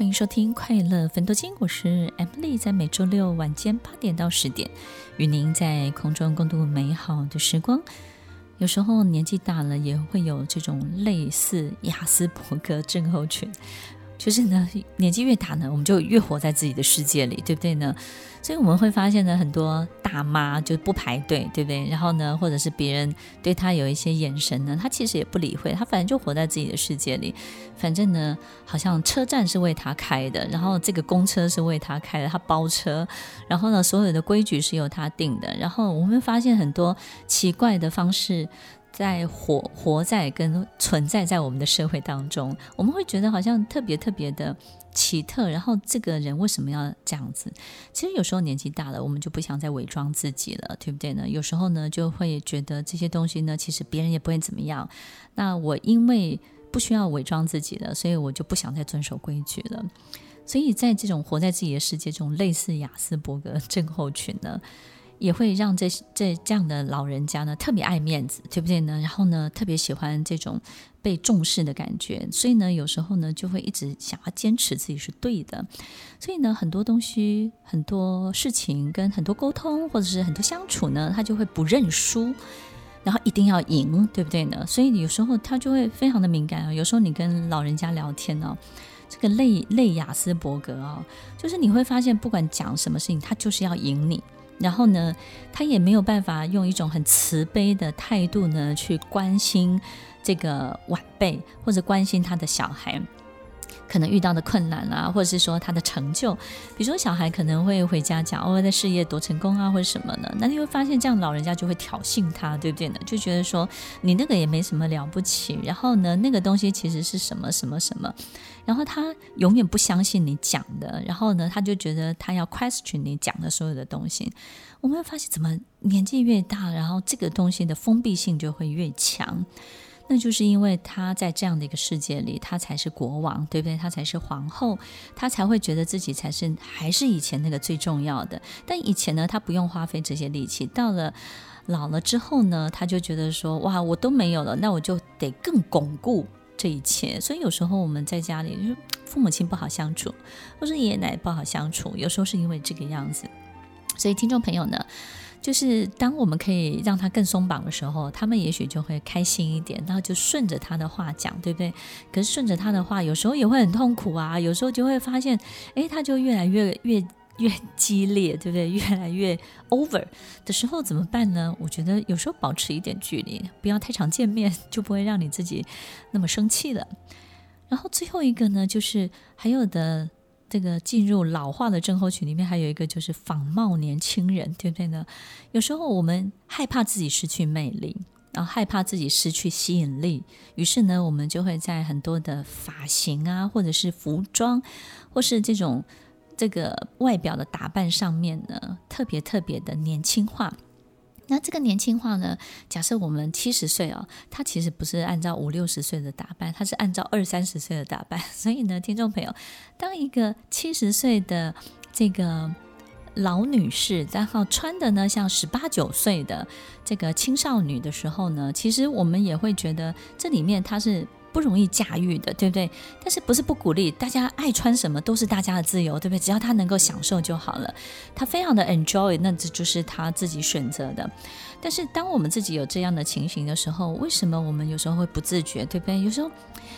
欢迎收听《快乐分多金》，我是 Emily，在每周六晚间八点到十点，与您在空中共度美好的时光。有时候年纪大了，也会有这种类似雅斯伯格症候群。就是呢，年纪越大呢，我们就越活在自己的世界里，对不对呢？所以我们会发现呢，很多大妈就不排队，对不对？然后呢，或者是别人对她有一些眼神呢，她其实也不理会，她反正就活在自己的世界里。反正呢，好像车站是为她开的，然后这个公车是为她开的，她包车，然后呢，所有的规矩是由她定的。然后我们会发现很多奇怪的方式。在活活在跟存在在我们的社会当中，我们会觉得好像特别特别的奇特。然后这个人为什么要这样子？其实有时候年纪大了，我们就不想再伪装自己了，对不对呢？有时候呢，就会觉得这些东西呢，其实别人也不会怎么样。那我因为不需要伪装自己了，所以我就不想再遵守规矩了。所以在这种活在自己的世界中，类似亚斯伯格症候群呢。也会让这这这样的老人家呢，特别爱面子，对不对呢？然后呢，特别喜欢这种被重视的感觉，所以呢，有时候呢，就会一直想要坚持自己是对的。所以呢，很多东西、很多事情跟很多沟通，或者是很多相处呢，他就会不认输，然后一定要赢，对不对呢？所以有时候他就会非常的敏感啊。有时候你跟老人家聊天呢，这个类类雅斯伯格啊，就是你会发现，不管讲什么事情，他就是要赢你。然后呢，他也没有办法用一种很慈悲的态度呢，去关心这个晚辈或者关心他的小孩。可能遇到的困难啊，或者是说他的成就，比如说小孩可能会回家讲哦，在事业多成功啊，或者什么呢？那你会发现这样老人家就会挑衅他，对不对呢？就觉得说你那个也没什么了不起，然后呢，那个东西其实是什么什么什么，然后他永远不相信你讲的，然后呢，他就觉得他要 question 你讲的所有的东西。我们会发现怎么年纪越大，然后这个东西的封闭性就会越强。那就是因为他在这样的一个世界里，他才是国王，对不对？他才是皇后，他才会觉得自己才是还是以前那个最重要的。但以前呢，他不用花费这些力气。到了老了之后呢，他就觉得说：“哇，我都没有了，那我就得更巩固这一切。”所以有时候我们在家里，就是父母亲不好相处，或者爷爷奶奶不好相处，有时候是因为这个样子。所以听众朋友呢，就是当我们可以让他更松绑的时候，他们也许就会开心一点，然后就顺着他的话讲，对不对？可是顺着他的话，有时候也会很痛苦啊。有时候就会发现，哎，他就越来越越越激烈，对不对？越来越 over 的时候怎么办呢？我觉得有时候保持一点距离，不要太常见面，就不会让你自己那么生气了。然后最后一个呢，就是还有的。这个进入老化的症候群里面，还有一个就是仿冒年轻人，对不对呢？有时候我们害怕自己失去魅力，然后害怕自己失去吸引力，于是呢，我们就会在很多的发型啊，或者是服装，或是这种这个外表的打扮上面呢，特别特别的年轻化。那这个年轻化呢？假设我们七十岁哦，他其实不是按照五六十岁的打扮，他是按照二三十岁的打扮。所以呢，听众朋友，当一个七十岁的这个老女士，然后穿的呢像十八九岁的这个青少女的时候呢，其实我们也会觉得这里面她是。不容易驾驭的，对不对？但是不是不鼓励大家爱穿什么都是大家的自由，对不对？只要他能够享受就好了。他非常的 enjoy，那这就是他自己选择的。但是当我们自己有这样的情形的时候，为什么我们有时候会不自觉，对不对？有时候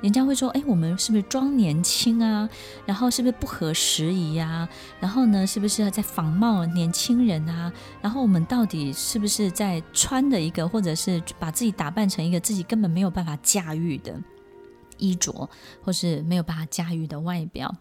人家会说：“哎，我们是不是装年轻啊？然后是不是不合时宜呀？然后呢，是不是在仿冒年轻人啊？然后我们到底是不是在穿的一个，或者是把自己打扮成一个自己根本没有办法驾驭的？”衣着，或是没有办法驾驭的外表，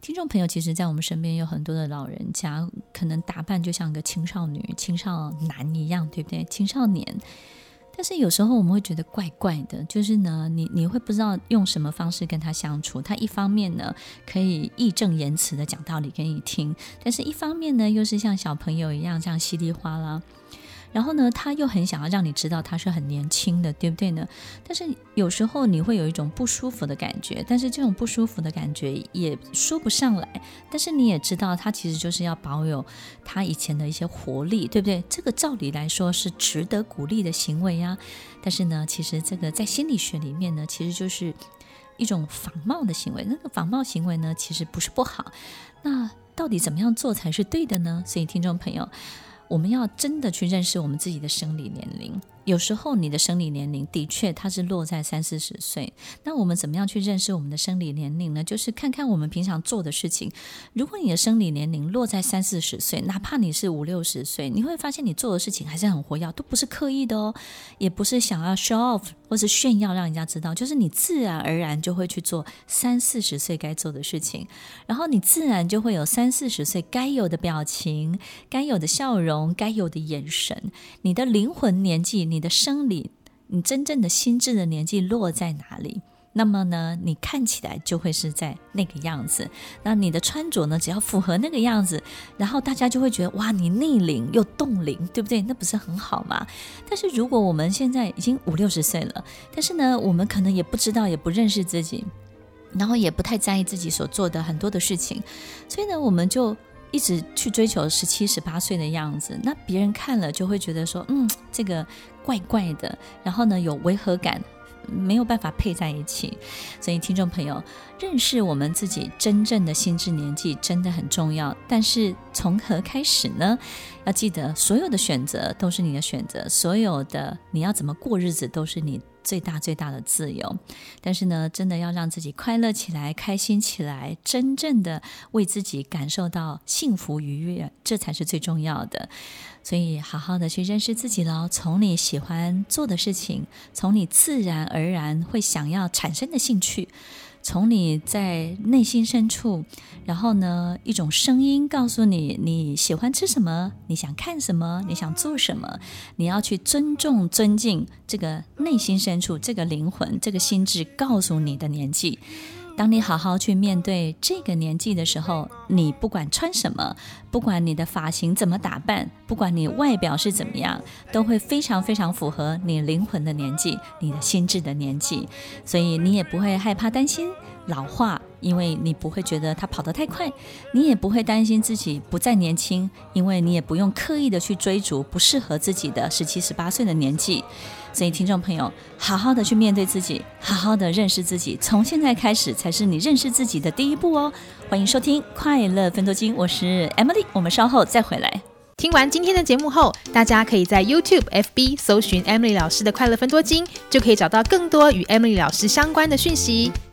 听众朋友，其实，在我们身边有很多的老人家，可能打扮就像个青少女、青少男一样，对不对？青少年，但是有时候我们会觉得怪怪的，就是呢，你你会不知道用什么方式跟他相处。他一方面呢，可以义正言辞的讲道理给你听，但是一方面呢，又是像小朋友一样这样稀里哗啦。然后呢，他又很想要让你知道他是很年轻的，对不对呢？但是有时候你会有一种不舒服的感觉，但是这种不舒服的感觉也说不上来。但是你也知道，他其实就是要保有他以前的一些活力，对不对？这个照理来说是值得鼓励的行为呀。但是呢，其实这个在心理学里面呢，其实就是。一种仿冒的行为。那个仿冒行为呢，其实不是不好。那到底怎么样做才是对的呢？所以，听众朋友，我们要真的去认识我们自己的生理年龄。有时候你的生理年龄的确它是落在三四十岁，那我们怎么样去认识我们的生理年龄呢？就是看看我们平常做的事情。如果你的生理年龄落在三四十岁，哪怕你是五六十岁，你会发现你做的事情还是很活跃，都不是刻意的哦，也不是想要 show off 或是炫耀让人家知道，就是你自然而然就会去做三四十岁该做的事情，然后你自然就会有三四十岁该有的表情、该有的笑容、该有的眼神，你的灵魂年纪。你的生理，你真正的心智的年纪落在哪里？那么呢，你看起来就会是在那个样子。那你的穿着呢，只要符合那个样子，然后大家就会觉得哇，你逆龄又冻龄，对不对？那不是很好吗？但是如果我们现在已经五六十岁了，但是呢，我们可能也不知道，也不认识自己，然后也不太在意自己所做的很多的事情，所以呢，我们就。一直去追求十七、十八岁的样子，那别人看了就会觉得说，嗯，这个怪怪的，然后呢，有违和感，没有办法配在一起。所以，听众朋友，认识我们自己真正的心智年纪真的很重要。但是，从何开始呢？要记得，所有的选择都是你的选择，所有的你要怎么过日子都是你最大最大的自由，但是呢，真的要让自己快乐起来、开心起来，真正的为自己感受到幸福愉悦，这才是最重要的。所以，好好的去认识自己喽。从你喜欢做的事情，从你自然而然会想要产生的兴趣。从你在内心深处，然后呢，一种声音告诉你你喜欢吃什么，你想看什么，你想做什么，你要去尊重、尊敬这个内心深处这个灵魂、这个心智告诉你的年纪。当你好好去面对这个年纪的时候，你不管穿什么，不管你的发型怎么打扮，不管你外表是怎么样，都会非常非常符合你灵魂的年纪，你的心智的年纪，所以你也不会害怕担心老化。因为你不会觉得他跑得太快，你也不会担心自己不再年轻，因为你也不用刻意的去追逐不适合自己的十七、十八岁的年纪。所以，听众朋友，好好的去面对自己，好好的认识自己，从现在开始才是你认识自己的第一步哦。欢迎收听《快乐分多金》，我是 Emily，我们稍后再回来。听完今天的节目后，大家可以在 YouTube、FB 搜寻 Emily 老师的《快乐分多金》，就可以找到更多与 Emily 老师相关的讯息。